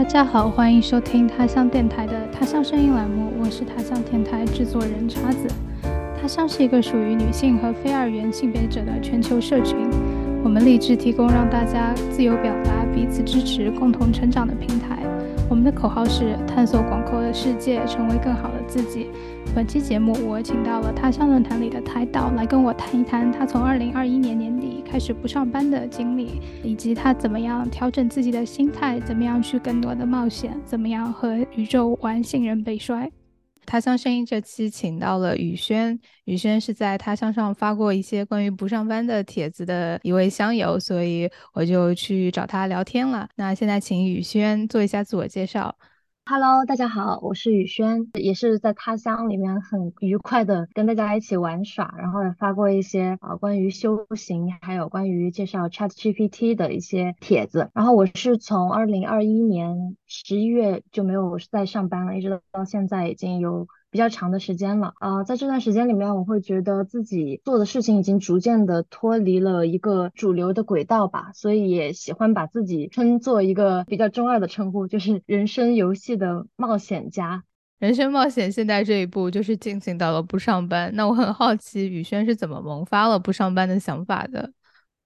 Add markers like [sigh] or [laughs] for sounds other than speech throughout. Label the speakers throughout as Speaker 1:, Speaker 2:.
Speaker 1: 大家好，欢迎收听他乡电台的他乡声音栏目，我是他乡电台制作人叉子。他乡是一个属于女性和非二元性别者的全球社群，我们立志提供让大家自由表达、彼此支持、共同成长的平台。我们的口号是探索广阔的世界，成为更好的自己。本期节目，我请到了他乡论坛里的台导来跟我谈一谈他从二零二一年年底开始不上班的经历，以及他怎么样调整自己的心态，怎么样去更多的冒险，怎么样和宇宙玩信任背摔。他乡声音这期请到了宇轩，宇轩是在他乡上发过一些关于不上班的帖子的一位乡友，所以我就去找他聊天了。那现在请宇轩做一下自我介绍。
Speaker 2: Hello，大家好，我是雨轩，也是在他乡里面很愉快的跟大家一起玩耍，然后也发过一些啊关于修行，还有关于介绍 ChatGPT 的一些帖子。然后我是从二零二一年十一月就没有再上班了，一直到现在已经有。比较长的时间了啊，在这段时间里面，我会觉得自己做的事情已经逐渐的脱离了一个主流的轨道吧，所以也喜欢把自己称作一个比较中二的称呼，就是人生游戏的冒险家。
Speaker 1: 人生冒险现在这一步就是进行到了不上班，那我很好奇宇轩是怎么萌发了不上班的想法的。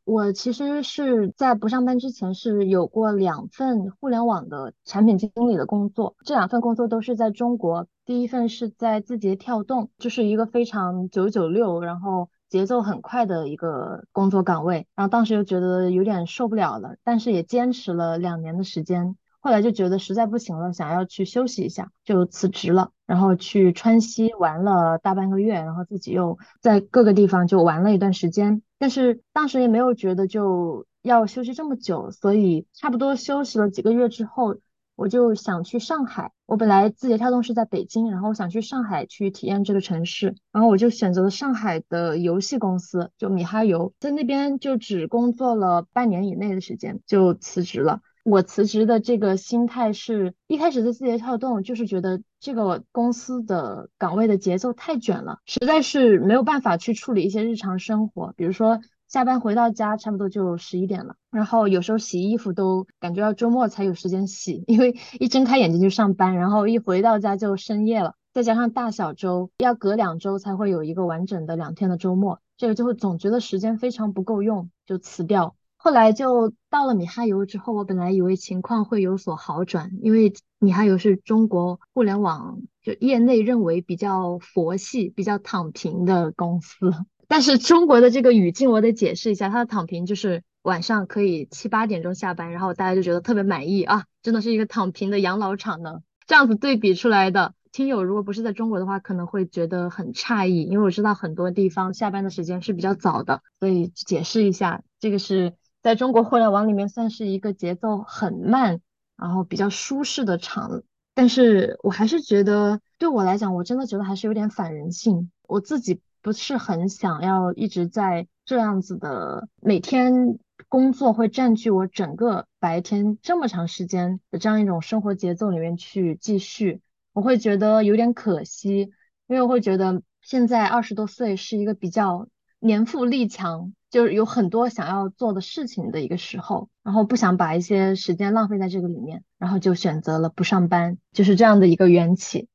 Speaker 2: 我其实是在不上班之前是有过两份互联网的产品经理的工作，这两份工作都是在中国。第一份是在字节跳动，就是一个非常九九六，然后节奏很快的一个工作岗位。然后当时又觉得有点受不了了，但是也坚持了两年的时间。后来就觉得实在不行了，想要去休息一下，就辞职了，然后去川西玩了大半个月，然后自己又在各个地方就玩了一段时间。但是当时也没有觉得就要休息这么久，所以差不多休息了几个月之后，我就想去上海。我本来字节跳动是在北京，然后我想去上海去体验这个城市，然后我就选择了上海的游戏公司，就米哈游，在那边就只工作了半年以内的时间就辞职了。我辞职的这个心态是一开始在字节跳动，就是觉得这个公司的岗位的节奏太卷了，实在是没有办法去处理一些日常生活，比如说下班回到家差不多就十一点了，然后有时候洗衣服都感觉要周末才有时间洗，因为一睁开眼睛就上班，然后一回到家就深夜了，再加上大小周要隔两周才会有一个完整的两天的周末，这个就会总觉得时间非常不够用，就辞掉。后来就到了米哈游之后，我本来以为情况会有所好转，因为你还有是中国互联网就业内认为比较佛系、比较躺平的公司。但是中国的这个语境，我得解释一下，它的躺平就是晚上可以七八点钟下班，然后大家就觉得特别满意啊，真的是一个躺平的养老厂呢。这样子对比出来的听友，如果不是在中国的话，可能会觉得很诧异，因为我知道很多地方下班的时间是比较早的，所以解释一下，这个是。在中国互联网里面，算是一个节奏很慢，然后比较舒适的场。但是我还是觉得，对我来讲，我真的觉得还是有点反人性。我自己不是很想要一直在这样子的每天工作会占据我整个白天这么长时间的这样一种生活节奏里面去继续。我会觉得有点可惜，因为我会觉得现在二十多岁是一个比较年富力强。就是有很多想要做的事情的一个时候，然后不想把一些时间浪费在这个里面，然后就选择了不上班，就是这样的一个缘起。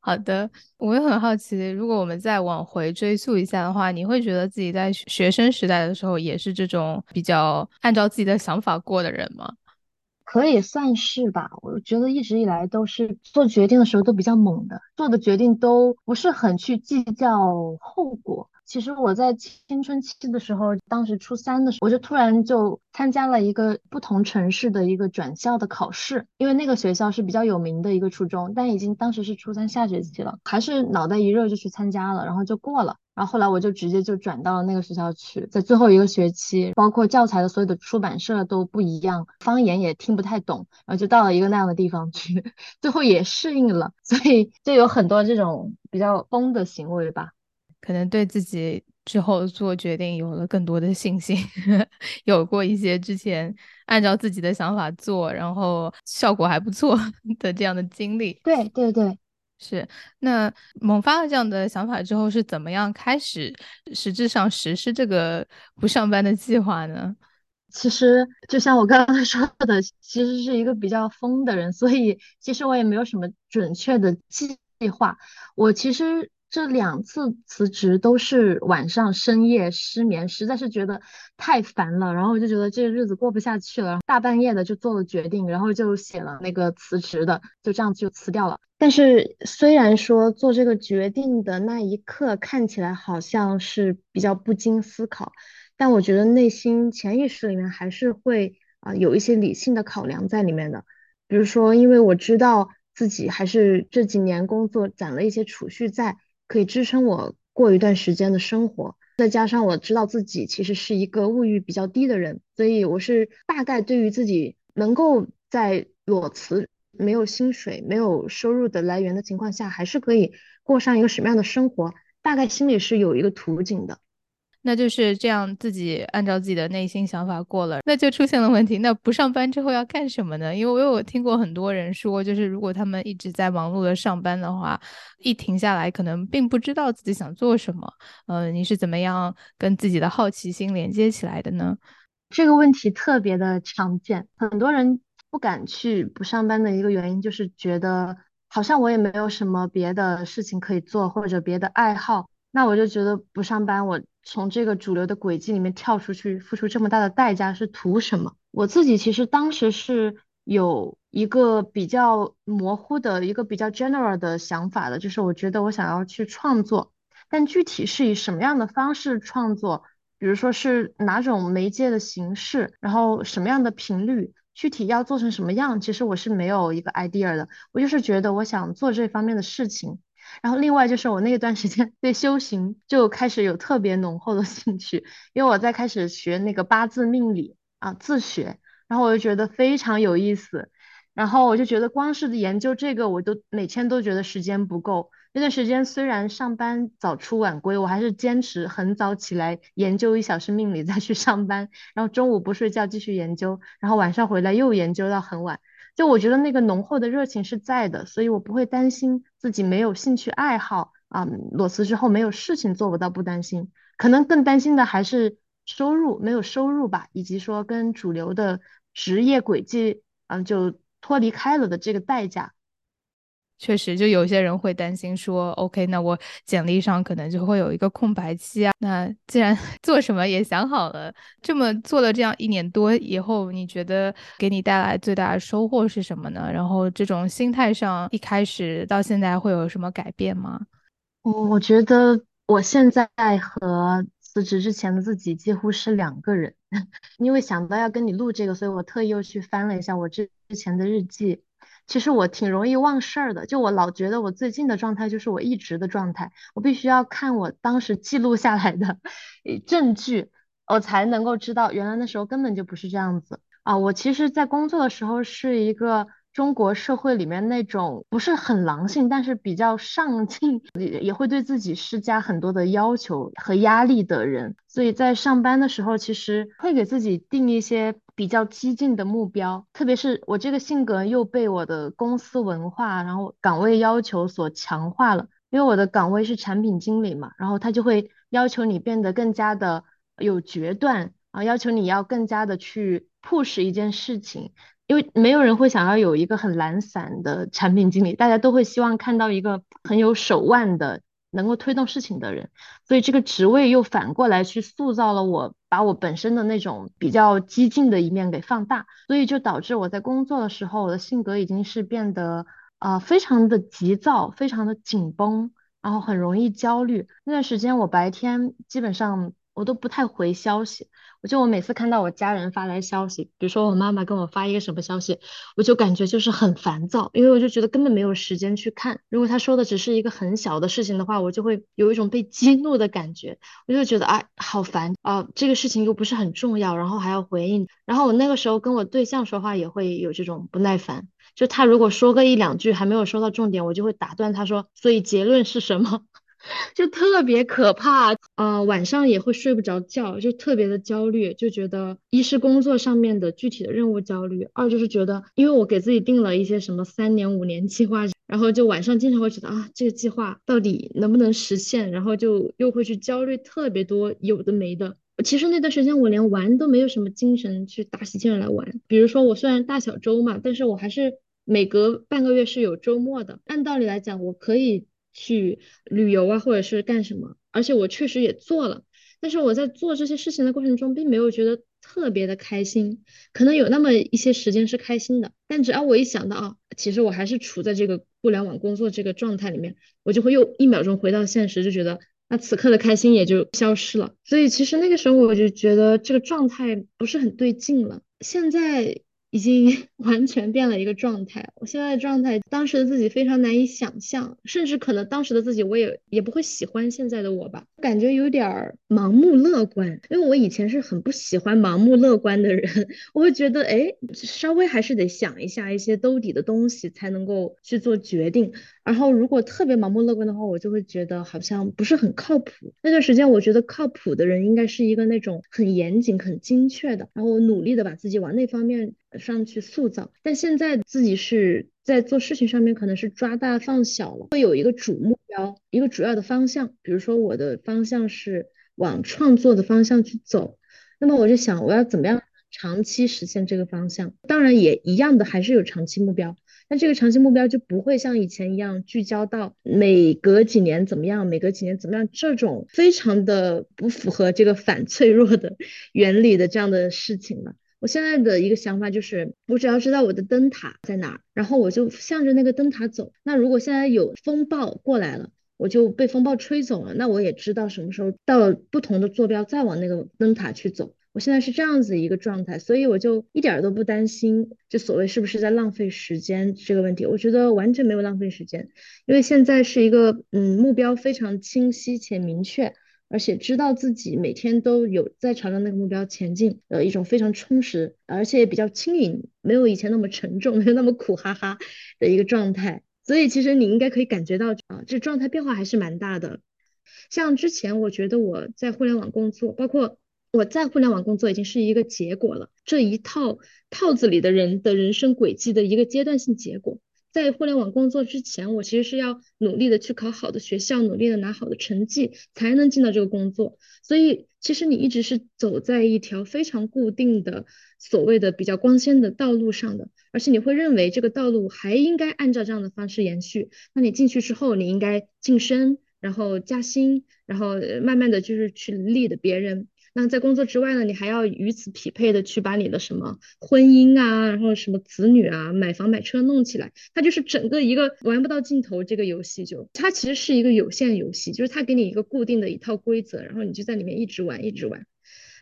Speaker 1: 好的，我也很好奇，如果我们再往回追溯一下的话，你会觉得自己在学生时代的时候也是这种比较按照自己的想法过的人吗？
Speaker 2: 可以算是吧，我觉得一直以来都是做决定的时候都比较猛的，做的决定都不是很去计较后果。其实我在青春期的时候，当时初三的时候，我就突然就参加了一个不同城市的一个转校的考试，因为那个学校是比较有名的一个初中，但已经当时是初三下学期了，还是脑袋一热就去参加了，然后就过了。然后后来我就直接就转到了那个学校去，在最后一个学期，包括教材的所有的出版社都不一样，方言也听不太懂，然后就到了一个那样的地方去，[laughs] 最后也适应了，所以就有很多这种比较疯的行为吧。
Speaker 1: 可能对自己之后做决定有了更多的信心，[laughs] 有过一些之前按照自己的想法做，然后效果还不错 [laughs] 的这样的经历。
Speaker 2: 对对对，
Speaker 1: 是。那萌发了这样的想法之后，是怎么样开始实质上实施这个不上班的计划呢？
Speaker 2: 其实就像我刚刚说的，其实是一个比较疯的人，所以其实我也没有什么准确的计划。我其实。这两次辞职都是晚上深夜失眠，实在是觉得太烦了，然后我就觉得这个日子过不下去了，大半夜的就做了决定，然后就写了那个辞职的，就这样就辞掉了。但是虽然说做这个决定的那一刻看起来好像是比较不经思考，但我觉得内心潜意识里面还是会啊有一些理性的考量在里面的，比如说因为我知道自己还是这几年工作攒了一些储蓄在。可以支撑我过一段时间的生活，再加上我知道自己其实是一个物欲比较低的人，所以我是大概对于自己能够在裸辞、没有薪水、没有收入的来源的情况下，还是可以过上一个什么样的生活，大概心里是有一个图景的。
Speaker 1: 那就是这样，自己按照自己的内心想法过了，那就出现了问题。那不上班之后要干什么呢？因为我有听过很多人说，就是如果他们一直在忙碌的上班的话，一停下来，可能并不知道自己想做什么。呃，你是怎么样跟自己的好奇心连接起来的呢？
Speaker 2: 这个问题特别的常见，很多人不敢去不上班的一个原因，就是觉得好像我也没有什么别的事情可以做，或者别的爱好。那我就觉得不上班，我从这个主流的轨迹里面跳出去，付出这么大的代价是图什么？我自己其实当时是有一个比较模糊的一个比较 general 的想法的，就是我觉得我想要去创作，但具体是以什么样的方式创作，比如说是哪种媒介的形式，然后什么样的频率，具体要做成什么样，其实我是没有一个 idea 的。我就是觉得我想做这方面的事情。然后另外就是我那段时间对修行就开始有特别浓厚的兴趣，因为我在开始学那个八字命理啊自学，然后我就觉得非常有意思，然后我就觉得光是研究这个我都每天都觉得时间不够。那段时间虽然上班早出晚归，我还是坚持很早起来研究一小时命理再去上班，然后中午不睡觉继续研究，然后晚上回来又研究到很晚。就我觉得那个浓厚的热情是在的，所以我不会担心自己没有兴趣爱好啊。裸辞之后没有事情做，不到不担心，可能更担心的还是收入没有收入吧，以及说跟主流的职业轨迹嗯就脱离开了的这个代价。
Speaker 1: 确实，就有些人会担心说，OK，那我简历上可能就会有一个空白期啊。那既然 [laughs] 做什么也想好了，这么做了这样一年多以后，你觉得给你带来最大的收获是什么呢？然后这种心态上，一开始到现在会有什么改变吗？
Speaker 2: 我我觉得我现在和辞职之前的自己几乎是两个人，[laughs] 因为想到要跟你录这个，所以我特意又去翻了一下我之之前的日记。其实我挺容易忘事儿的，就我老觉得我最近的状态就是我一直的状态，我必须要看我当时记录下来的证据，我才能够知道原来那时候根本就不是这样子啊。我其实，在工作的时候是一个中国社会里面那种不是很狼性，但是比较上进，也也会对自己施加很多的要求和压力的人，所以在上班的时候，其实会给自己定一些。比较激进的目标，特别是我这个性格又被我的公司文化，然后岗位要求所强化了。因为我的岗位是产品经理嘛，然后他就会要求你变得更加的有决断啊，要求你要更加的去 push 一件事情。因为没有人会想要有一个很懒散的产品经理，大家都会希望看到一个很有手腕的。能够推动事情的人，所以这个职位又反过来去塑造了我，把我本身的那种比较激进的一面给放大，所以就导致我在工作的时候，我的性格已经是变得啊非常的急躁，非常的紧绷，然后很容易焦虑。那段时间我白天基本上我都不太回消息。我就我每次看到我家人发来消息，比如说我妈妈跟我发一个什么消息，我就感觉就是很烦躁，因为我就觉得根本没有时间去看。如果他说的只是一个很小的事情的话，我就会有一种被激怒的感觉，我就觉得啊好烦啊，这个事情又不是很重要，然后还要回应。然后我那个时候跟我对象说话也会有这种不耐烦，就他如果说个一两句还没有说到重点，我就会打断他说，所以结论是什么？[laughs] 就特别可怕，呃，晚上也会睡不着觉，就特别的焦虑，就觉得一是工作上面的具体的任务焦虑，二就是觉得，因为我给自己定了一些什么三年、五年计划，然后就晚上经常会觉得啊，这个计划到底能不能实现，然后就又会去焦虑特别多有的没的，其实那段时间我连玩都没有什么精神去打起劲来玩。比如说我虽然大小周嘛，但是我还是每隔半个月是有周末的。按道理来讲，我可以去旅游啊，或者是干什么，而且我确实也做了。但是我在做这些事情的过程中，并没有觉得特别的开心。可能有那么一些时间是开心的，但只要我一想到啊，其实我还是处在这个互联网工作这个状态里面，我就会又一秒钟回到现实，就觉得。那此刻的开心也就消失了，所以其实那个时候我就觉得这个状态不是很对劲了。现在。已经 [laughs] 完全变了一个状态，我现在的状态，当时的自己非常难以想象，甚至可能当时的自己我也也不会喜欢现在的我吧，感觉有点儿盲目乐观，因为我以前是很不喜欢盲目乐观的人，[laughs] 我会觉得，哎，稍微还是得想一下一些兜底的东西才能够去做决定，然后如果特别盲目乐观的话，我就会觉得好像不是很靠谱。那段时间我觉得靠谱的人应该是一个那种很严谨、很精确的，然后我努力的把自己往那方面。上去塑造，但现在自己是在做事情上面，可能是抓大放小了，会有一个主目标，一个主要的方向。比如说我的方向是往创作的方向去走，那么我就想我要怎么样长期实现这个方向？当然也一样的，还是有长期目标，但这个长期目标就不会像以前一样聚焦到每隔几年怎么样，每隔几年怎么样这种非常的不符合这个反脆弱的原理的这样的事情了。我现在的一个想法就是，我只要知道我的灯塔在哪儿，然后我就向着那个灯塔走。那如果现在有风暴过来了，我就被风暴吹走了，那我也知道什么时候到了不同的坐标，再往那个灯塔去走。我现在是这样子一个状态，所以我就一点都不担心，就所谓是不是在浪费时间这个问题，我觉得完全没有浪费时间，因为现在是一个嗯目标非常清晰且明确。而且知道自己每天都有在朝着那个目标前进，呃，一种非常充实，而且也比较轻盈，没有以前那么沉重，[laughs] 没有那么苦哈哈的一个状态。所以其实你应该可以感觉到啊，这状态变化还是蛮大的。像之前我觉得我在互联网工作，包括我在互联网工作已经是一个结果了，这一套套子里的人的人生轨迹的一个阶段性结果。在互联网工作之前，我其实是要努力的去考好的学校，努力的拿好的成绩，才能进到这个工作。所以，其实你一直是走在一条非常固定的、所谓的比较光鲜的道路上的，而且你会认为这个道路还应该按照这样的方式延续。那你进去之后，你应该晋升，然后加薪，然后慢慢的就是去立的别人。那在工作之外呢，你还要与此匹配的去把你的什么婚姻啊，然后什么子女啊，买房买车弄起来，它就是整个一个玩不到尽头这个游戏，就它其实是一个有限游戏，就是它给你一个固定的一套规则，然后你就在里面一直玩一直玩。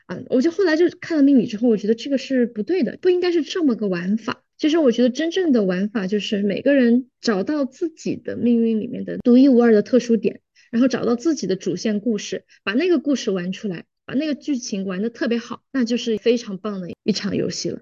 Speaker 2: 嗯，我就后来就看了命理之后，我觉得这个是不对的，不应该是这么个玩法。其实我觉得真正的玩法就是每个人找到自己的命运里面的独一无二的特殊点，然后找到自己的主线故事，把那个故事玩出来。把那个剧情玩的特别好，那就是非常棒的一场游戏了。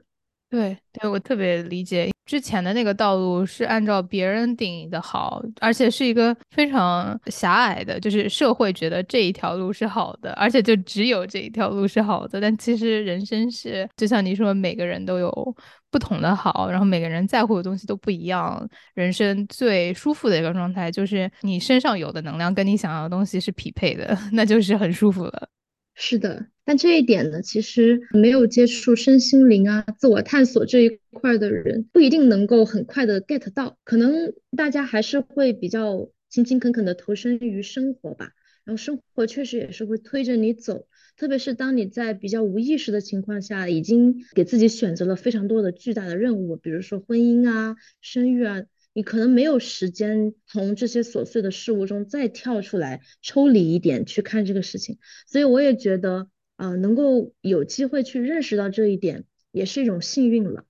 Speaker 1: 对，对我特别理解之前的那个道路是按照别人定义的好，而且是一个非常狭隘的，就是社会觉得这一条路是好的，而且就只有这一条路是好的。但其实人生是，就像你说，每个人都有不同的好，然后每个人在乎的东西都不一样。人生最舒服的一个状态就是你身上有的能量跟你想要的东西是匹配的，[laughs] 那就是很舒服了。
Speaker 2: 是的，但这一点呢，其实没有接触身心灵啊、自我探索这一块的人，不一定能够很快的 get 到。可能大家还是会比较勤勤恳恳的投身于生活吧。然后生活确实也是会推着你走，特别是当你在比较无意识的情况下，已经给自己选择了非常多的巨大的任务，比如说婚姻啊、生育啊。你可能没有时间从这些琐碎的事物中再跳出来，抽离一点去看这个事情，所以我也觉得，啊，能够有机会去认识到这一点，也是一种幸运了。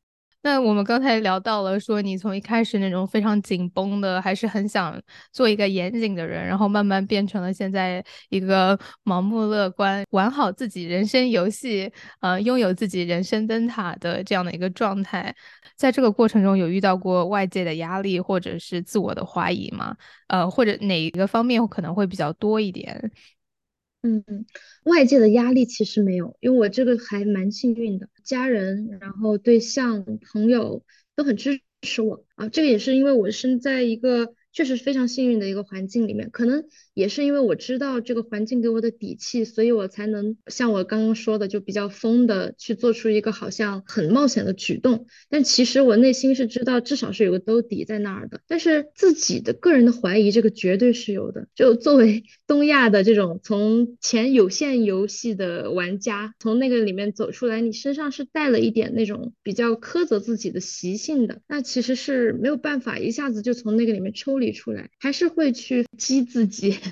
Speaker 1: 那我们刚才聊到了，说你从一开始那种非常紧绷的，还是很想做一个严谨的人，然后慢慢变成了现在一个盲目乐观、玩好自己人生游戏，呃，拥有自己人生灯塔的这样的一个状态。在这个过程中有遇到过外界的压力，或者是自我的怀疑吗？呃，或者哪一个方面可能会比较多一点？
Speaker 2: 嗯，外界的压力其实没有，因为我这个还蛮幸运的，家人、然后对象、朋友都很支持我啊。这个也是因为我生在一个确实非常幸运的一个环境里面，可能也是因为我知道这个环境给我的底气，所以我才能像我刚刚说的，就比较疯的去做出一个好像很冒险的举动。但其实我内心是知道，至少是有个兜底在那儿的。但是自己的个人的怀疑，这个绝对是有的。就作为 [laughs] 东亚的这种从前有线游戏的玩家，从那个里面走出来，你身上是带了一点那种比较苛责自己的习性的，那其实是没有办法一下子就从那个里面抽离出来，还是会去激自己。[laughs]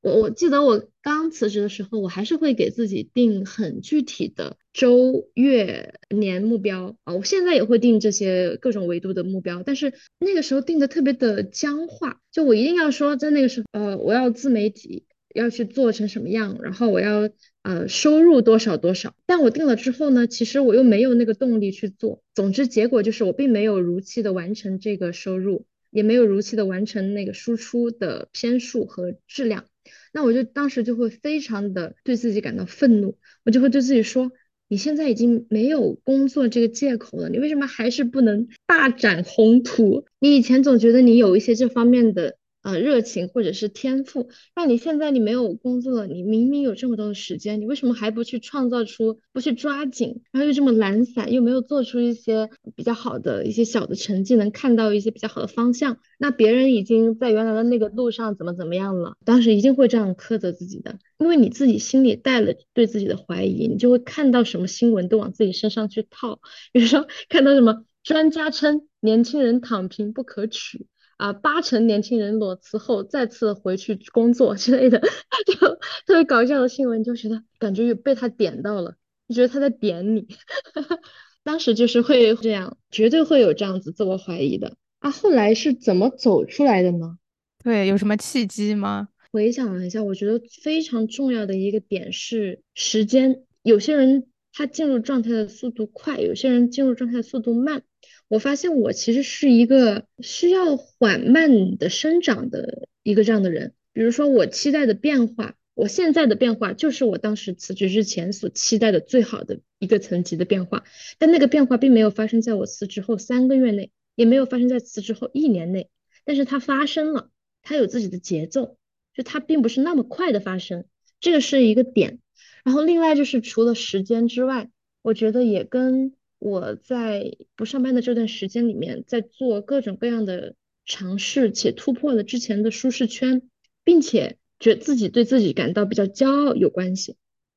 Speaker 2: 我我记得我刚辞职的时候，我还是会给自己定很具体的周、月、年目标啊。我现在也会定这些各种维度的目标，但是那个时候定的特别的僵化，就我一定要说，在那个时候，呃，我要自媒体要去做成什么样，然后我要呃收入多少多少。但我定了之后呢，其实我又没有那个动力去做。总之，结果就是我并没有如期的完成这个收入，也没有如期的完成那个输出的篇数和质量。那我就当时就会非常的对自己感到愤怒，我就会对自己说，你现在已经没有工作这个借口了，你为什么还是不能大展宏图？你以前总觉得你有一些这方面的。呃，热情或者是天赋，那你现在你没有工作了，你明明有这么多的时间，你为什么还不去创造出，不去抓紧，然后又这么懒散，又没有做出一些比较好的一些小的成绩，能看到一些比较好的方向？那别人已经在原来的那个路上怎么怎么样了？当时一定会这样苛责自己的，因为你自己心里带了对自己的怀疑，你就会看到什么新闻都往自己身上去套，比如说看到什么专家称年轻人躺平不可取。啊，八成年轻人裸辞后再次回去工作之类的，[laughs] 就特别搞笑的新闻，就觉得感觉有被他点到了，就觉得他在点你。[laughs] 当时就是会这样，绝对会有这样子自我怀疑的啊。后来是怎么走出来的呢？
Speaker 1: 对，有什么契机吗？
Speaker 2: 回想了一下，我觉得非常重要的一个点是时间。有些人他进入状态的速度快，有些人进入状态的速度慢。我发现我其实是一个需要缓慢的生长的一个这样的人。比如说，我期待的变化，我现在的变化就是我当时辞职之前所期待的最好的一个层级的变化。但那个变化并没有发生在我辞职后三个月内，也没有发生在辞职后一年内，但是它发生了，它有自己的节奏，就它并不是那么快的发生，这个是一个点。然后另外就是除了时间之外，我觉得也跟。我在不上班的这段时间里面，在做各种各样的尝试，且突破了之前的舒适圈，并且觉自己对自己感到比较骄傲有关系。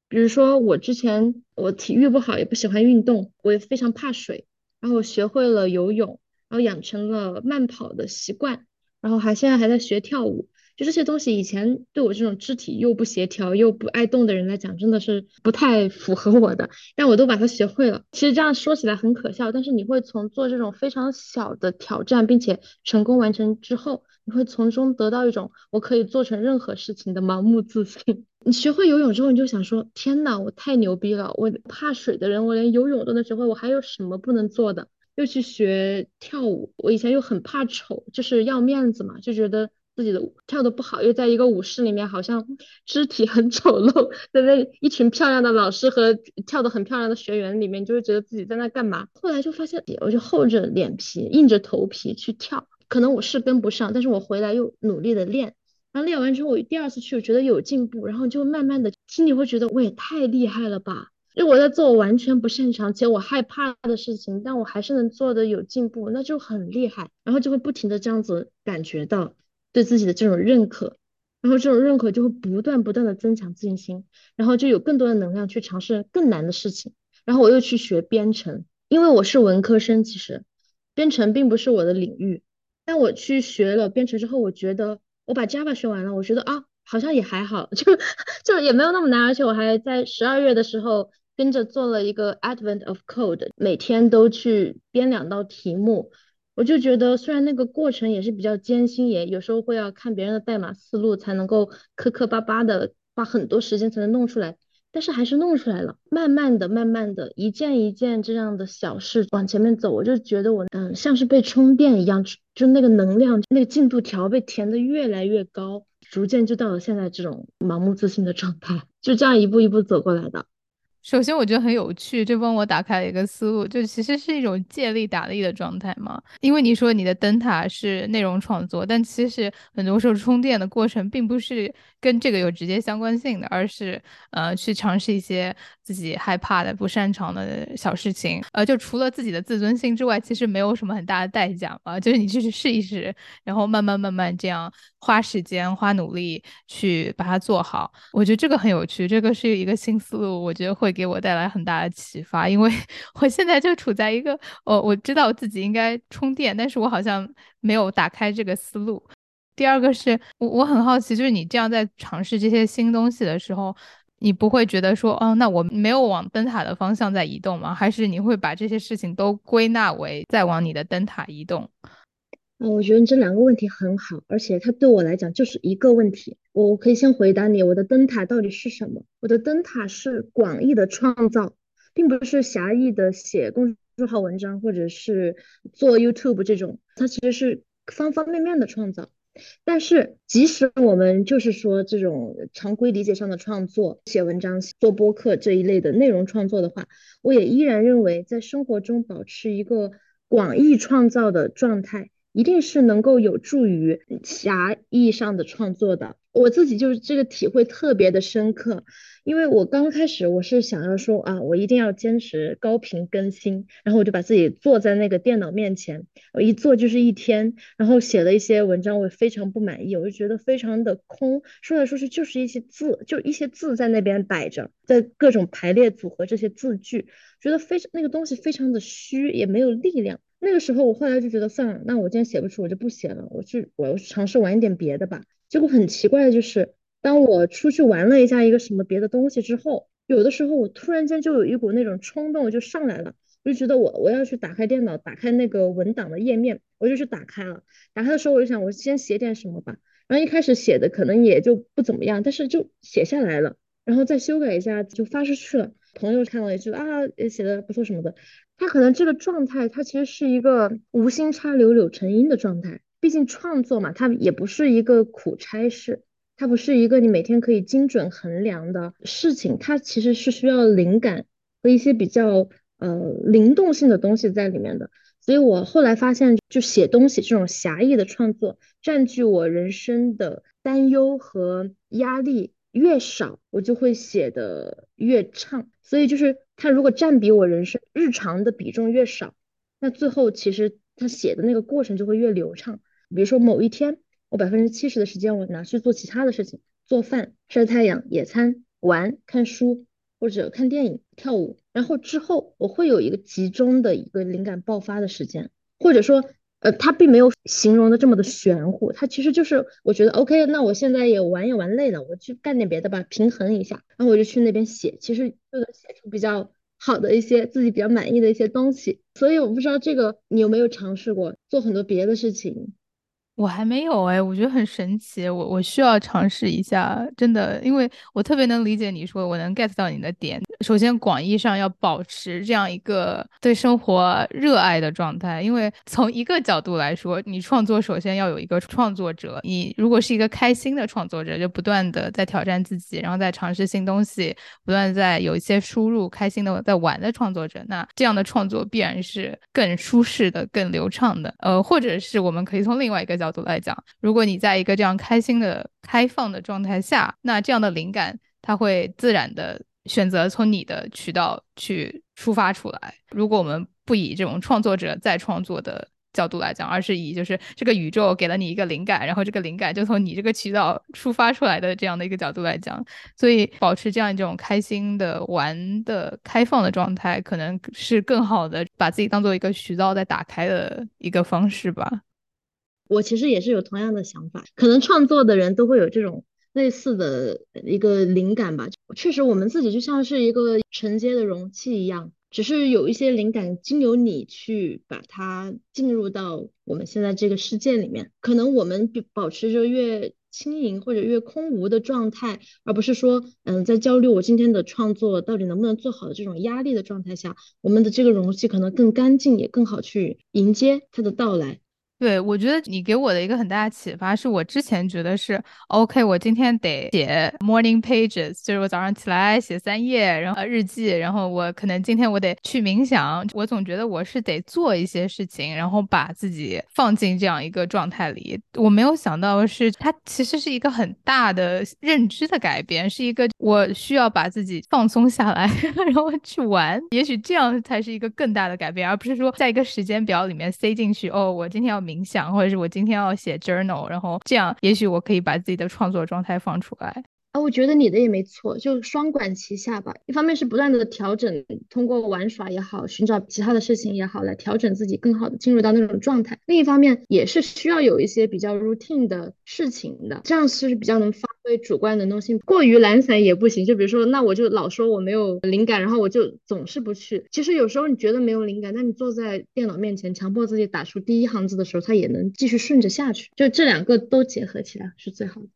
Speaker 2: 比如说，我之前我体育不好，也不喜欢运动，我也非常怕水，然后我学会了游泳，然后养成了慢跑的习惯，然后还现在还在学跳舞。就这些东西，以前对我这种肢体又不协调又不爱动的人来讲，真的是不太符合我的。但我都把它学会了。其实这样说起来很可笑，但是你会从做这种非常小的挑战，并且成功完成之后，你会从中得到一种我可以做成任何事情的盲目自信。[laughs] 你学会游泳之后，你就想说：天呐，我太牛逼了！我怕水的人，我连游泳都能学会，我还有什么不能做的？又去学跳舞，我以前又很怕丑，就是要面子嘛，就觉得。自己的跳的不好，又在一个舞室里面，好像肢体很丑陋，[laughs] 在那一群漂亮的老师和跳的很漂亮的学员里面，就会觉得自己在那干嘛？后来就发现，我就厚着脸皮、硬着头皮去跳，可能我是跟不上，但是我回来又努力的练，然后练完之后，我第二次去，我觉得有进步，然后就慢慢的心里会觉得我也太厉害了吧，因为我在做我完全不擅长且我害怕的事情，但我还是能做的有进步，那就很厉害，然后就会不停的这样子感觉到。对自己的这种认可，然后这种认可就会不断不断的增强自信心，然后就有更多的能量去尝试更难的事情。然后我又去学编程，因为我是文科生，其实编程并不是我的领域。但我去学了编程之后，我觉得我把 Java 学完了，我觉得啊，好像也还好，[laughs] 就就也没有那么难。而且我还在十二月的时候跟着做了一个 Advent of Code，每天都去编两道题目。我就觉得，虽然那个过程也是比较艰辛，也有时候会要看别人的代码思路，才能够磕磕巴巴的花很多时间才能弄出来，但是还是弄出来了。慢慢的、慢慢的，一件一件这样的小事往前面走，我就觉得我嗯，像是被充电一样，就那个能量、那个进度条被填的越来越高，逐渐就到了现在这种盲目自信的状态，就这样一步一步走过来的。
Speaker 1: 首先，我觉得很有趣，这帮我打开了一个思路，就其实是一种借力打力的状态嘛。因为你说你的灯塔是内容创作，但其实很多时候充电的过程并不是跟这个有直接相关性的，而是呃去尝试一些自己害怕的、不擅长的小事情。呃，就除了自己的自尊心之外，其实没有什么很大的代价嘛，就是你去试一试，然后慢慢慢慢这样花时间、花努力去把它做好。我觉得这个很有趣，这个是一个新思路，我觉得会。给我带来很大的启发，因为 [laughs] 我现在就处在一个，哦，我知道我自己应该充电，但是我好像没有打开这个思路。第二个是我我很好奇，就是你这样在尝试这些新东西的时候，你不会觉得说，哦，那我没有往灯塔的方向在移动吗？还是你会把这些事情都归纳为在往你的灯塔移动？
Speaker 2: 嗯，我觉得你这两个问题很好，而且它对我来讲就是一个问题。我可以先回答你，我的灯塔到底是什么？我的灯塔是广义的创造，并不是狭义的写公众号文章或者是做 YouTube 这种，它其实是方方面面的创造。但是，即使我们就是说这种常规理解上的创作，写文章、做播客这一类的内容创作的话，我也依然认为在生活中保持一个广义创造的状态。一定是能够有助于狭义上的创作的。我自己就是这个体会特别的深刻，因为我刚开始我是想要说啊，我一定要坚持高频更新，然后我就把自己坐在那个电脑面前，我一坐就是一天，然后写了一些文章，我非常不满意，我就觉得非常的空，说来说去就是一些字，就一些字在那边摆着，在各种排列组合这些字句，觉得非常那个东西非常的虚，也没有力量。那个时候，我后来就觉得算了，那我今天写不出，我就不写了，我去，我要尝试玩一点别的吧。结果很奇怪的就是，当我出去玩了一下一个什么别的东西之后，有的时候我突然间就有一股那种冲动就上来了，我就觉得我我要去打开电脑，打开那个文档的页面，我就去打开了。打开的时候，我就想，我先写点什么吧。然后一开始写的可能也就不怎么样，但是就写下来了，然后再修改一下就发出去了。朋友看了也觉得啊，写的不错什么的。他可能这个状态，他其实是一个无心插柳柳成荫的状态。毕竟创作嘛，它也不是一个苦差事，它不是一个你每天可以精准衡量的事情。它其实是需要灵感和一些比较呃灵动性的东西在里面的。所以我后来发现，就写东西这种狭义的创作，占据我人生的担忧和压力越少，我就会写的越畅。所以就是他如果占比我人生日常的比重越少，那最后其实他写的那个过程就会越流畅。比如说某一天，我百分之七十的时间我拿去做其他的事情，做饭、晒太阳、野餐、玩、看书或者看电影、跳舞，然后之后我会有一个集中的一个灵感爆发的时间，或者说。呃，他并没有形容的这么的玄乎，他其实就是我觉得 OK，那我现在也玩也玩累了，我去干点别的吧，平衡一下，然后我就去那边写，其实就能写出比较好的一些自己比较满意的一些东西。所以我不知道这个你有没有尝试过做很多别的事情。
Speaker 1: 我还没有哎，我觉得很神奇，我我需要尝试一下，真的，因为我特别能理解你说，我能 get 到你的点。首先，广义上要保持这样一个对生活热爱的状态，因为从一个角度来说，你创作首先要有一个创作者。你如果是一个开心的创作者，就不断的在挑战自己，然后在尝试新东西，不断在有一些输入，开心的在玩的创作者，那这样的创作必然是更舒适的、更流畅的。呃，或者是我们可以从另外一个角。角度来讲，如果你在一个这样开心的、开放的状态下，那这样的灵感它会自然的选择从你的渠道去出发出来。如果我们不以这种创作者在创作的角度来讲，而是以就是这个宇宙给了你一个灵感，然后这个灵感就从你这个渠道出发出来的这样的一个角度来讲，所以保持这样一种开心的、玩的、开放的状态，可能是更好的把自己当做一个渠道在打开的一个方式吧。
Speaker 2: 我其实也是有同样的想法，可能创作的人都会有这种类似的一个灵感吧。确实，我们自己就像是一个承接的容器一样，只是有一些灵感经由你去把它进入到我们现在这个世界里面。可能我们保持着越轻盈或者越空无的状态，而不是说，嗯，在焦虑我今天的创作到底能不能做好的这种压力的状态下，我们的这个容器可能更干净，也更好去迎接它的到来。
Speaker 1: 对，我觉得你给我的一个很大的启发是我之前觉得是 OK，我今天得写 morning pages，就是我早上起来写三页，然后日记，然后我可能今天我得去冥想，我总觉得我是得做一些事情，然后把自己放进这样一个状态里。我没有想到是它其实是一个很大的认知的改变，是一个我需要把自己放松下来，[laughs] 然后去玩，也许这样才是一个更大的改变，而不是说在一个时间表里面塞进去，哦，我今天要冥。冥想，或者是我今天要写 journal，然后这样，也许我可以把自己的创作状态放出来。
Speaker 2: 啊，我觉得你的也没错，就双管齐下吧。一方面是不断的调整，通过玩耍也好，寻找其他的事情也好，来调整自己，更好的进入到那种状态。另一方面也是需要有一些比较 routine 的事情的，这样是比较能发挥主观能动性。过于懒散也不行，就比如说，那我就老说我没有灵感，然后我就总是不去。其实有时候你觉得没有灵感，那你坐在电脑面前，强迫自己打出第一行字的时候，它也能继续顺着下去。就这两个都结合起来是最好的。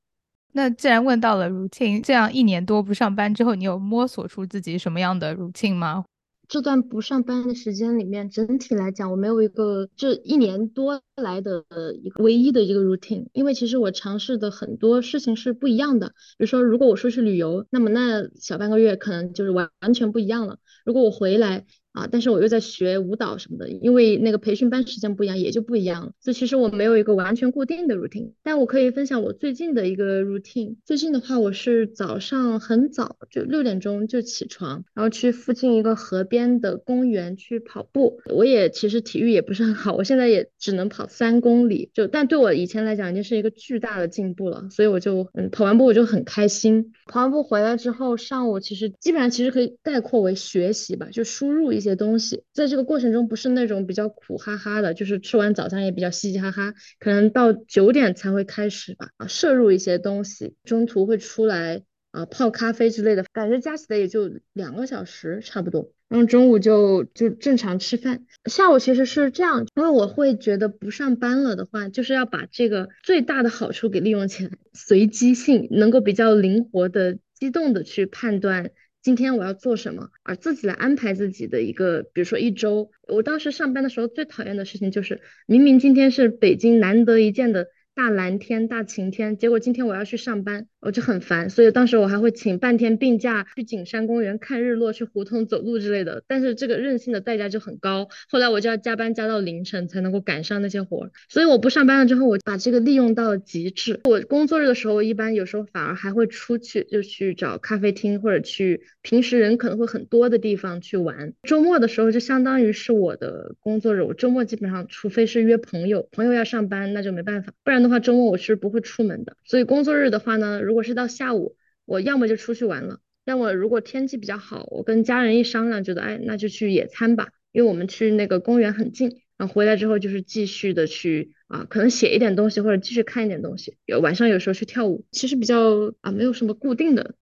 Speaker 1: 那既然问到了 routine，这样一年多不上班之后，你有摸索出自己什么样的 routine 吗？
Speaker 2: 这段不上班的时间里面，整体来讲，我没有一个这一年多来的一个唯一的一个 routine，因为其实我尝试的很多事情是不一样的。比如说，如果我出去旅游，那么那小半个月可能就是完完全不一样了。如果我回来，啊，但是我又在学舞蹈什么的，因为那个培训班时间不一样，也就不一样了。所以其实我没有一个完全固定的 routine，但我可以分享我最近的一个 routine。最近的话，我是早上很早就六点钟就起床，然后去附近一个河边的公园去跑步。我也其实体育也不是很好，我现在也只能跑三公里，就但对我以前来讲已经是一个巨大的进步了。所以我就嗯跑完步我就很开心。跑完步回来之后，上午其实基本上其实可以概括为学习吧，就输入一些。些东西，在这个过程中不是那种比较苦哈哈的，就是吃完早餐也比较嘻嘻哈哈，可能到九点才会开始吧。啊，摄入一些东西，中途会出来啊泡咖啡之类的，感觉加起来也就两个小时差不多。然后中午就就正常吃饭。下午其实是这样，因为我会觉得不上班了的话，就是要把这个最大的好处给利用起来，随机性能够比较灵活的、机动的去判断。今天我要做什么，而自己来安排自己的一个，比如说一周。我当时上班的时候最讨厌的事情就是，明明今天是北京难得一见的。大蓝天、大晴天，结果今天我要去上班，我就很烦，所以当时我还会请半天病假去景山公园看日落、去胡同走路之类的。但是这个任性的代价就很高，后来我就要加班加到凌晨才能够赶上那些活儿。所以我不上班了之后，我把这个利用到了极致。我工作日的时候，一般有时候反而还会出去，就去找咖啡厅或者去平时人可能会很多的地方去玩。周末的时候就相当于是我的工作日，我周末基本上除非是约朋友，朋友要上班那就没办法，不然。的话，周末我是不会出门的，所以工作日的话呢，如果是到下午，我要么就出去玩了，要么如果天气比较好，我跟家人一商量，觉得哎，那就去野餐吧，因为我们去那个公园很近，然后回来之后就是继续的去啊，可能写一点东西或者继续看一点东西，有晚上有时候去跳舞，其实比较啊，没有什么固定的。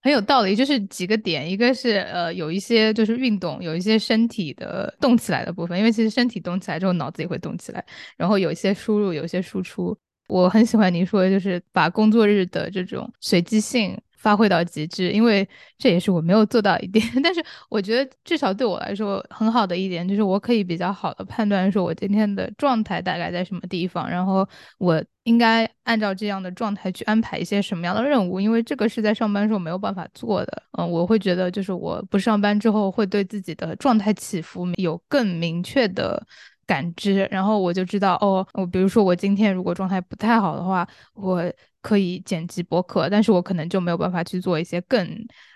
Speaker 1: 很有道理，就是几个点，一个是呃有一些就是运动，有一些身体的动起来的部分，因为其实身体动起来之后，脑子也会动起来。然后有一些输入，有一些输出。我很喜欢你说的，就是把工作日的这种随机性。发挥到极致，因为这也是我没有做到一点。[laughs] 但是我觉得至少对我来说很好的一点，就是我可以比较好的判断说我今天的状态大概在什么地方，然后我应该按照这样的状态去安排一些什么样的任务。因为这个是在上班时候没有办法做的。嗯，我会觉得就是我不上班之后会对自己的状态起伏有更明确的感知，然后我就知道哦，我比如说我今天如果状态不太好的话，我。可以剪辑博客，但是我可能就没有办法去做一些更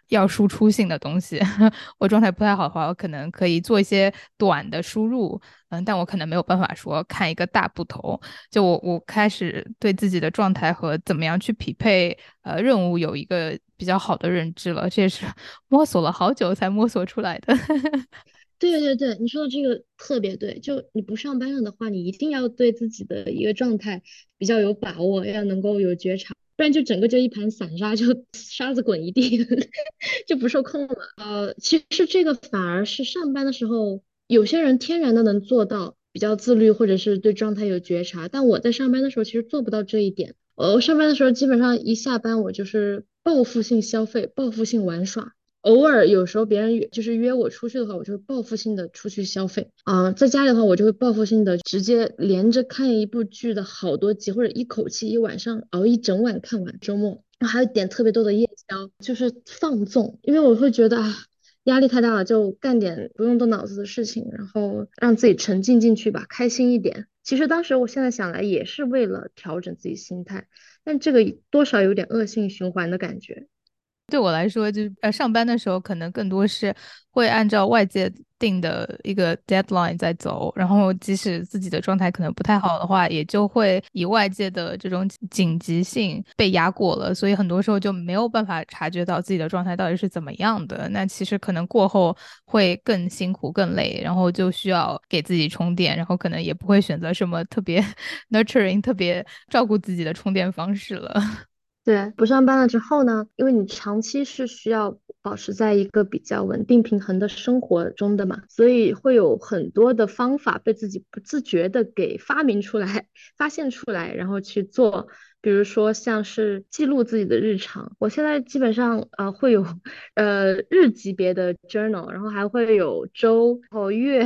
Speaker 1: 要输出性的东西。[laughs] 我状态不太好的话，我可能可以做一些短的输入，嗯，但我可能没有办法说看一个大部头。就我我开始对自己的状态和怎么样去匹配呃任务有一个比较好的认知了，这也是摸索了好久才摸索出来的。[laughs]
Speaker 2: 对对对，你说的这个特别对。就你不上班了的话，你一定要对自己的一个状态比较有把握，要能够有觉察，不然就整个就一盘散沙，就 [laughs] 沙子滚一地，[laughs] 就不受控了。呃，其实这个反而是上班的时候，有些人天然的能做到比较自律，或者是对状态有觉察，但我在上班的时候其实做不到这一点。我上班的时候基本上一下班我就是报复性消费，报复性玩耍。偶尔有时候别人约就是约我出去的话，我就会报复性的出去消费啊。在家里的话，我就会报复性的直接连着看一部剧的好多集，或者一口气一晚上熬一整晚看完。周末还有点特别多的夜宵，就是放纵，因为我会觉得啊。压力太大了，就干点不用动脑子的事情，然后让自己沉浸进去吧，开心一点。其实当时我现在想来也是为了调整自己心态，但这个多少有点恶性循环的感觉。
Speaker 1: 对我来说，就是呃上班的时候可能更多是会按照外界定的一个 deadline 在走，然后即使自己的状态可能不太好的话，也就会以外界的这种紧急性被压过了，所以很多时候就没有办法察觉到自己的状态到底是怎么样的。那其实可能过后会更辛苦、更累，然后就需要给自己充电，然后可能也不会选择什么特别 [laughs] nurturing、特别照顾自己的充电方式了。
Speaker 2: 对，不上班了之后呢，因为你长期是需要保持在一个比较稳定平衡的生活中的嘛，所以会有很多的方法被自己不自觉的给发明出来、发现出来，然后去做。比如说像是记录自己的日常，我现在基本上呃会有呃日级别的 journal，然后还会有周、然后月。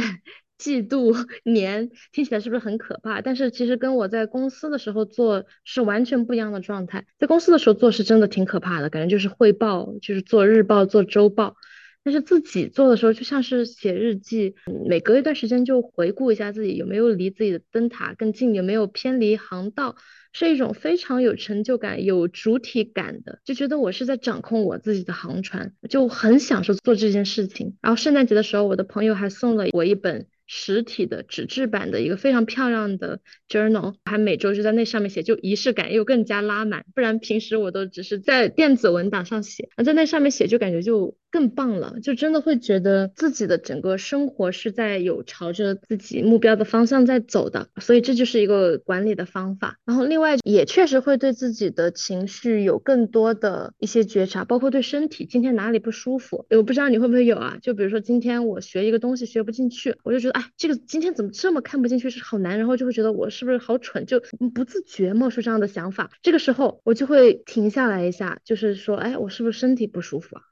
Speaker 2: 季度 [laughs] 年听起来是不是很可怕？但是其实跟我在公司的时候做是完全不一样的状态。在公司的时候做是真的挺可怕的，感觉就是汇报，就是做日报、做周报。但是自己做的时候就像是写日记，每隔一段时间就回顾一下自己有没有离自己的灯塔更近，有没有偏离航道，是一种非常有成就感、有主体感的，就觉得我是在掌控我自己的航船，就很享受做这件事情。然后圣诞节的时候，我的朋友还送了我一本。实体的纸质版的一个非常漂亮的 journal，还每周就在那上面写，就仪式感又更加拉满。不然平时我都只是在电子文档上写，那在那上面写就感觉就更棒了，就真的会觉得自己的整个生活是在有朝着自己目标的方向在走的。所以这就是一个管理的方法。然后另外也确实会对自己的情绪有更多的一些觉察，包括对身体今天哪里不舒服，我不知道你会不会有啊？就比如说今天我学一个东西学不进去，我就觉得。哎，这个今天怎么这么看不进去，是好难，然后就会觉得我是不是好蠢，就不自觉冒出这样的想法。这个时候我就会停下来一下，就是说，哎，我是不是身体不舒服啊？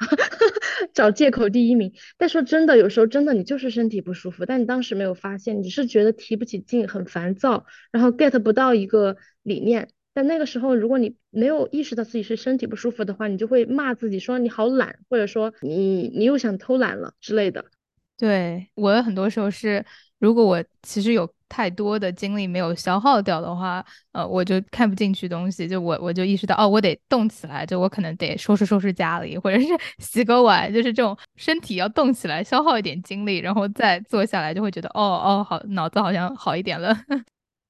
Speaker 2: [laughs] 找借口第一名。但说真的，有时候真的你就是身体不舒服，但你当时没有发现，你是觉得提不起劲，很烦躁，然后 get 不到一个理念。但那个时候，如果你没有意识到自己是身体不舒服的话，你就会骂自己说你好懒，或者说你你又想偷懒了之类的。
Speaker 1: 对我有很多时候是，如果我其实有太多的精力没有消耗掉的话，呃，我就看不进去东西，就我我就意识到，哦，我得动起来，就我可能得收拾收拾家里，或者是 [laughs] 洗个碗，就是这种身体要动起来，消耗一点精力，然后再坐下来，就会觉得，哦哦，好，脑子好像好一点了。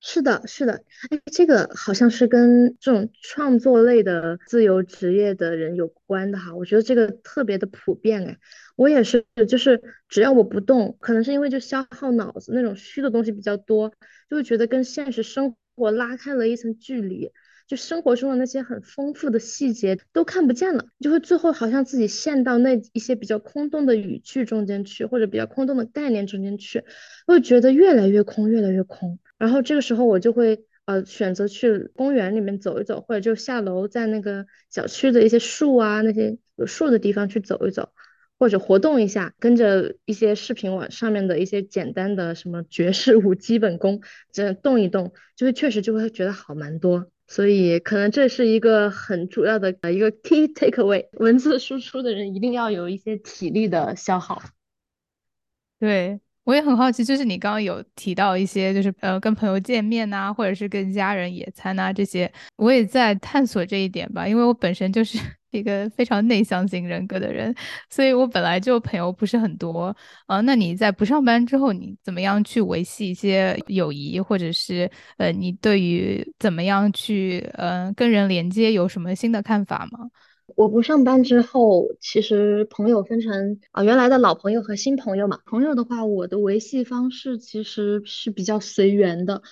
Speaker 2: 是的，是的，哎，这个好像是跟这种创作类的自由职业的人有关的哈，我觉得这个特别的普遍哎。我也是，就是只要我不动，可能是因为就消耗脑子那种虚的东西比较多，就会觉得跟现实生活拉开了一层距离，就生活中的那些很丰富的细节都看不见了，就会最后好像自己陷到那一些比较空洞的语句中间去，或者比较空洞的概念中间去，会觉得越来越空，越来越空。然后这个时候我就会呃选择去公园里面走一走，或者就下楼在那个小区的一些树啊那些有树的地方去走一走。或者活动一下，跟着一些视频网上面的一些简单的什么爵士舞基本功，这动一动，就会确实就会觉得好蛮多。所以可能这是一个很主要的呃一个 key takeaway，[laughs] 文字输出的人一定要有一些体力的消耗。
Speaker 1: 对。我也很好奇，就是你刚刚有提到一些，就是呃跟朋友见面呐，或者是跟家人野餐呐这些，我也在探索这一点吧。因为我本身就是 [laughs] 一个非常内向型人格的人，所以我本来就朋友不是很多啊。那你在不上班之后，你怎么样去维系一些友谊，或者是呃你对于怎么样去呃跟人连接有什么新的看法吗？
Speaker 2: 我不上班之后，其实朋友分成啊原来的老朋友和新朋友嘛。朋友的话，我的维系方式其实是比较随缘的，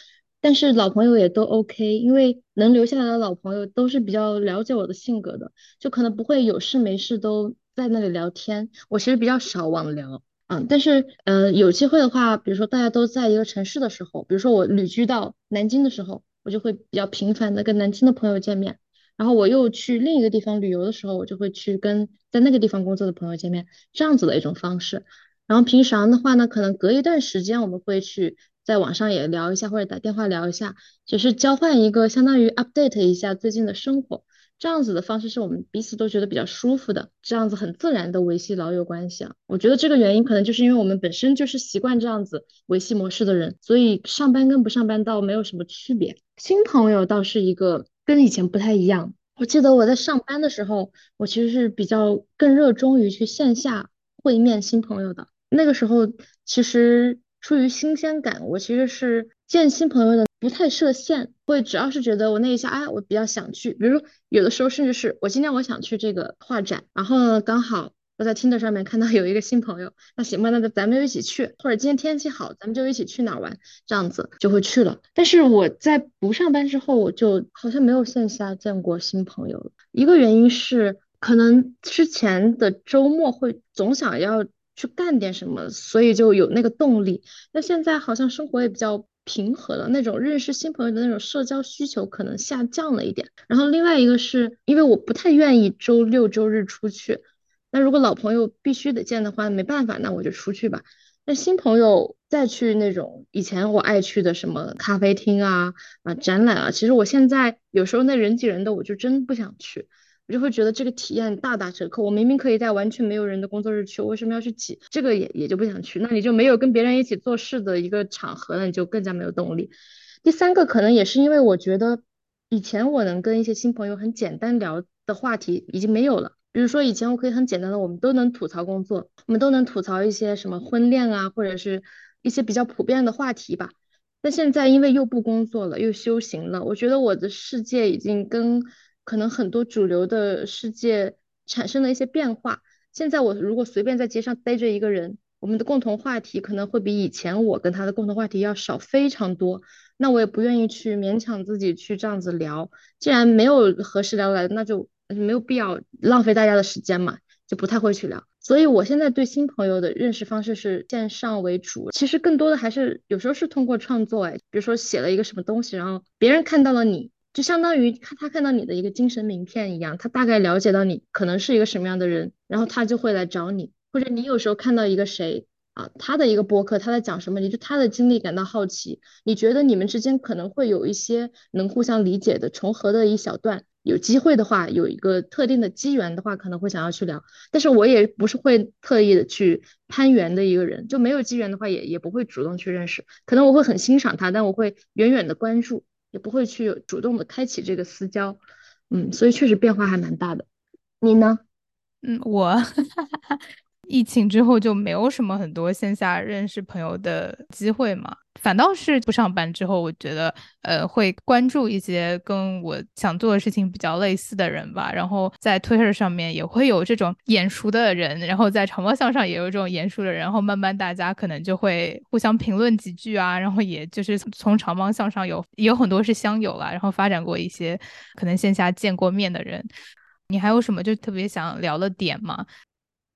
Speaker 2: 但是老朋友也都 OK，因为能留下来的老朋友都是比较了解我的性格的，就可能不会有事没事都在那里聊天。我其实比较少网聊，嗯，但是嗯有机会的话，比如说大家都在一个城市的时候，比如说我旅居到南京的时候，我就会比较频繁的跟南京的朋友见面。然后我又去另一个地方旅游的时候，我就会去跟在那个地方工作的朋友见面，这样子的一种方式。然后平常的话呢，可能隔一段时间我们会去在网上也聊一下，或者打电话聊一下，就是交换一个相当于 update 一下最近的生活。这样子的方式是我们彼此都觉得比较舒服的，这样子很自然的维系老友关系啊。我觉得这个原因可能就是因为我们本身就是习惯这样子维系模式的人，所以上班跟不上班倒没有什么区别。新朋友倒是一个跟以前不太一样。我记得我在上班的时候，我其实是比较更热衷于去线下会面新朋友的。那个时候其实出于新鲜感，我其实是见新朋友的。不太设限，会只要是觉得我那一下，哎，我比较想去，比如说有的时候甚至是我今天我想去这个画展，然后呢刚好我在听的上面看到有一个新朋友，那行吧，那咱们就一起去，或者今天天气好，咱们就一起去哪玩，这样子就会去了。但是我在不上班之后，我就好像没有线下见过新朋友了。一个原因是可能之前的周末会总想要去干点什么，所以就有那个动力。那现在好像生活也比较。平和了，那种认识新朋友的那种社交需求可能下降了一点。然后另外一个是因为我不太愿意周六周日出去，那如果老朋友必须得见的话，没办法，那我就出去吧。那新朋友再去那种以前我爱去的什么咖啡厅啊啊展览啊，其实我现在有时候那人挤人的，我就真不想去。我就会觉得这个体验大打折扣。我明明可以在完全没有人的工作日去，我为什么要去挤？这个也也就不想去。那你就没有跟别人一起做事的一个场合了，你就更加没有动力。第三个可能也是因为我觉得以前我能跟一些新朋友很简单聊的话题已经没有了。比如说以前我可以很简单的，我们都能吐槽工作，我们都能吐槽一些什么婚恋啊，或者是一些比较普遍的话题吧。但现在因为又不工作了，又修行了，我觉得我的世界已经跟。可能很多主流的世界产生了一些变化。现在我如果随便在街上逮着一个人，我们的共同话题可能会比以前我跟他的共同话题要少非常多。那我也不愿意去勉强自己去这样子聊。既然没有合适聊来的，那就没有必要浪费大家的时间嘛，就不太会去聊。所以我现在对新朋友的认识方式是线上为主，其实更多的还是有时候是通过创作，哎，比如说写了一个什么东西，然后别人看到了你。就相当于看他看到你的一个精神名片一样，他大概了解到你可能是一个什么样的人，然后他就会来找你。或者你有时候看到一个谁啊，他的一个博客，他在讲什么，你对他的经历感到好奇，你觉得你们之间可能会有一些能互相理解的重合的一小段，有机会的话，有一个特定的机缘的话，可能会想要去聊。但是我也不是会特意的去攀缘的一个人，就没有机缘的话，也也不会主动去认识。可能我会很欣赏他，但我会远远的关注。也不会去主动的开启这个私交，嗯，所以确实变化还蛮大的。你呢？
Speaker 3: 嗯，我。[laughs] 疫情之后就没有什么很多线下认识朋友的机会嘛，反倒是不上班之后，我觉得呃会关注一些跟我想做的事情比较类似的人吧。然后在 Twitter 上面也会有这种眼熟的人，然后在长毛象上也有这种眼熟的人，然后慢慢大家可能就会互相评论几句啊，然后也就是从长毛象上有有很多是乡友啦，然后发展过一些可能线下见过面的人。你还有什么就特别想聊的点吗？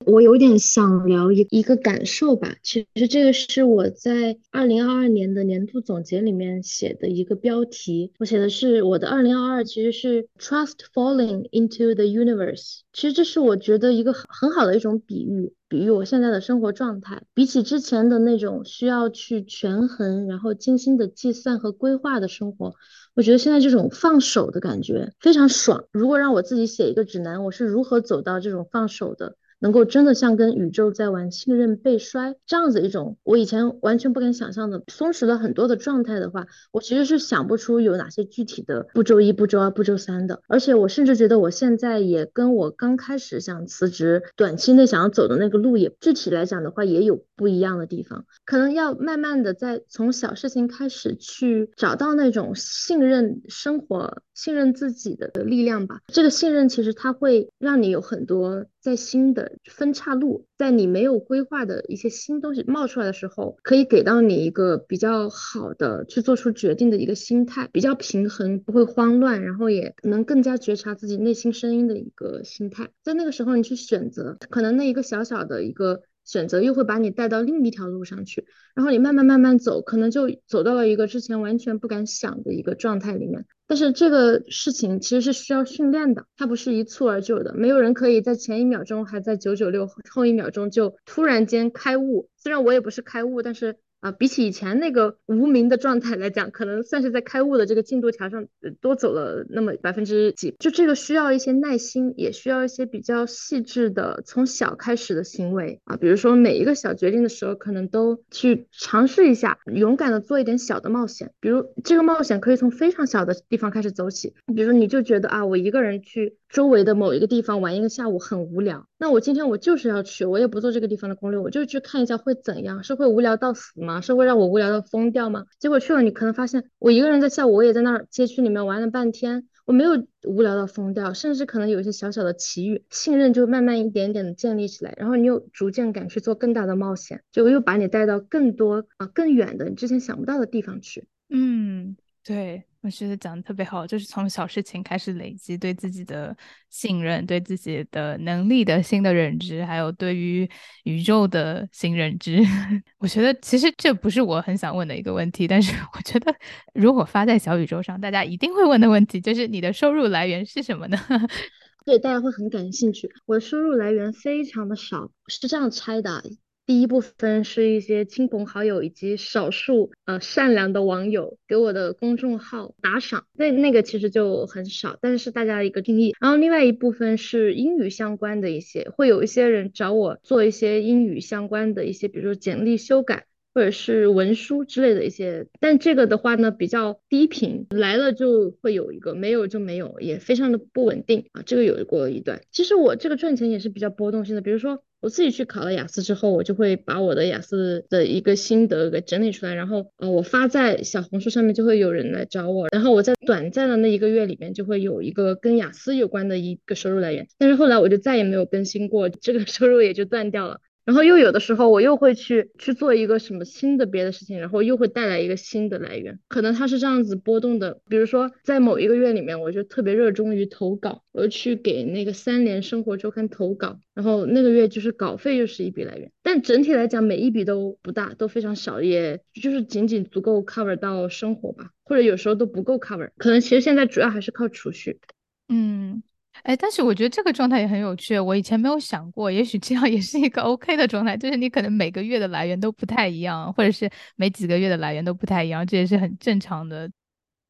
Speaker 2: 我有点想聊一一个感受吧，其实这个是我在二零二二年的年度总结里面写的一个标题。我写的是我的二零二二其实是 trust falling into the universe。其实这是我觉得一个很很好的一种比喻，比喻我现在的生活状态。比起之前的那种需要去权衡，然后精心的计算和规划的生活，我觉得现在这种放手的感觉非常爽。如果让我自己写一个指南，我是如何走到这种放手的？能够真的像跟宇宙在玩信任背摔这样子一种我以前完全不敢想象的松弛了很多的状态的话，我其实是想不出有哪些具体的步骤一、步骤二、步骤三的。而且我甚至觉得我现在也跟我刚开始想辞职、短期内想要走的那个路也具体来讲的话也有不一样的地方。可能要慢慢的在从小事情开始去找到那种信任生活、信任自己的力量吧。这个信任其实它会让你有很多。在新的分岔路，在你没有规划的一些新东西冒出来的时候，可以给到你一个比较好的去做出决定的一个心态，比较平衡，不会慌乱，然后也能更加觉察自己内心声音的一个心态。在那个时候，你去选择，可能那一个小小的一个选择又会把你带到另一条路上去，然后你慢慢慢慢走，可能就走到了一个之前完全不敢想的一个状态里面。但是这个事情其实是需要训练的，它不是一蹴而就的。没有人可以在前一秒钟还在九九六，后一秒钟就突然间开悟。虽然我也不是开悟，但是。比起以前那个无名的状态来讲，可能算是在开悟的这个进度条上多走了那么百分之几。就这个需要一些耐心，也需要一些比较细致的从小开始的行为啊。比如说每一个小决定的时候，可能都去尝试一下，勇敢的做一点小的冒险。比如这个冒险可以从非常小的地方开始走起。比如你就觉得啊，我一个人去。周围的某一个地方玩一个下午很无聊，那我今天我就是要去，我也不做这个地方的攻略，我就去看一下会怎样，是会无聊到死吗？是会让我无聊到疯掉吗？结果去了，你可能发现我一个人在下午，我也在那儿街区里面玩了半天，我没有无聊到疯掉，甚至可能有一些小小的奇遇，信任就慢慢一点点的建立起来，然后你又逐渐敢去做更大的冒险，就又把你带到更多啊更远的你之前想不到的地方去。
Speaker 1: 嗯，对。我觉得讲的特别好，就是从小事情开始累积对自己的信任、对自己的能力的新的认知，还有对于宇宙的新认知。[laughs] 我觉得其实这不是我很想问的一个问题，但是我觉得如果发在小宇宙上，大家一定会问的问题就是你的收入来源是什么呢？[laughs]
Speaker 2: 对，大家会很感兴趣。我的收入来源非常的少，是这样拆的。第一部分是一些亲朋好友以及少数呃善良的网友给我的公众号打赏，那那个其实就很少，但是大家的一个定义。然后另外一部分是英语相关的一些，会有一些人找我做一些英语相关的一些，比如说简历修改。或者是文书之类的一些，但这个的话呢比较低频，来了就会有一个，没有就没有，也非常的不稳定啊。这个有过一段，其实我这个赚钱也是比较波动性的。比如说我自己去考了雅思之后，我就会把我的雅思的一个心得给整理出来，然后呃我发在小红书上面，就会有人来找我，然后我在短暂的那一个月里面就会有一个跟雅思有关的一个收入来源，但是后来我就再也没有更新过，这个收入也就断掉了。然后又有的时候，我又会去去做一个什么新的别的事情，然后又会带来一个新的来源。可能它是这样子波动的。比如说，在某一个月里面，我就特别热衷于投稿，我去给那个三联生活周刊投稿，然后那个月就是稿费又是一笔来源。但整体来讲，每一笔都不大，都非常少，也就是仅仅足够 cover 到生活吧，或者有时候都不够 cover。可能其实现在主要还是靠储蓄。
Speaker 1: 嗯。哎，但是我觉得这个状态也很有趣，我以前没有想过，也许这样也是一个 [laughs] OK 的状态，就是你可能每个月的来源都不太一样，或者是每几个月的来源都不太一样，这也是很正常的。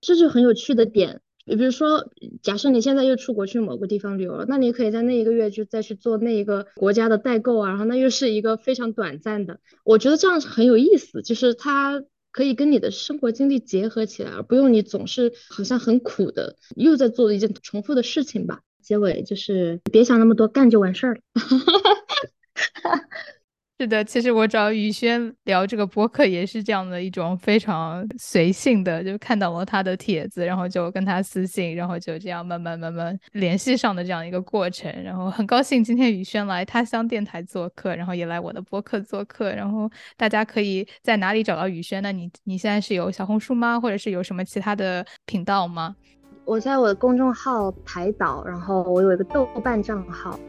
Speaker 2: 这就很有趣的点，你比如说，假设你现在又出国去某个地方旅游了，那你可以在那一个月就再去做那一个国家的代购啊，然后那又是一个非常短暂的，我觉得这样是很有意思，就是它可以跟你的生活经历结合起来，而不用你总是好像很苦的又在做一件重复的事情吧。结尾就是别想那么多，干就完事儿了。[laughs]
Speaker 1: 是的，其实我找宇轩聊这个播客也是这样的一种非常随性的，就看到了他的帖子，然后就跟他私信，然后就这样慢慢慢慢联系上的这样一个过程。然后很高兴今天宇轩来他乡电台做客，然后也来我的播客做客。然后大家可以在哪里找到宇轩呢？你你现在是有小红书吗？或者是有什么其他的频道吗？
Speaker 2: 我在我的公众号排岛，然后我有一个豆瓣账号。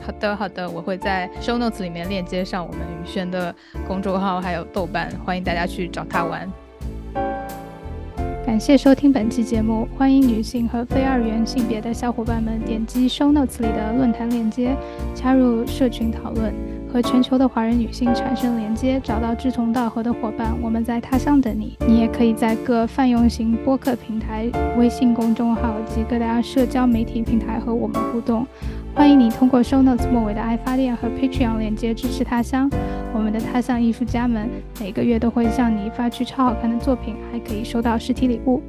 Speaker 1: 好的，好的，我会在 show notes 里面链接上我们宇轩的公众号，还有豆瓣，欢迎大家去找他玩。
Speaker 4: 感谢收听本期节目，欢迎女性和非二元性别的小伙伴们点击 show notes 里的论坛链接，加入社群讨论。和全球的华人女性产生连接，找到志同道合的伙伴。我们在他乡等你。你也可以在各泛用型播客平台、微信公众号及各大社交媒体平台和我们互动。欢迎你通过 Show Notes 末尾的爱发电和 Patreon 链接支持他乡。我们的他乡艺术家们每个月都会向你发去超好看的作品，还可以收到实体礼物。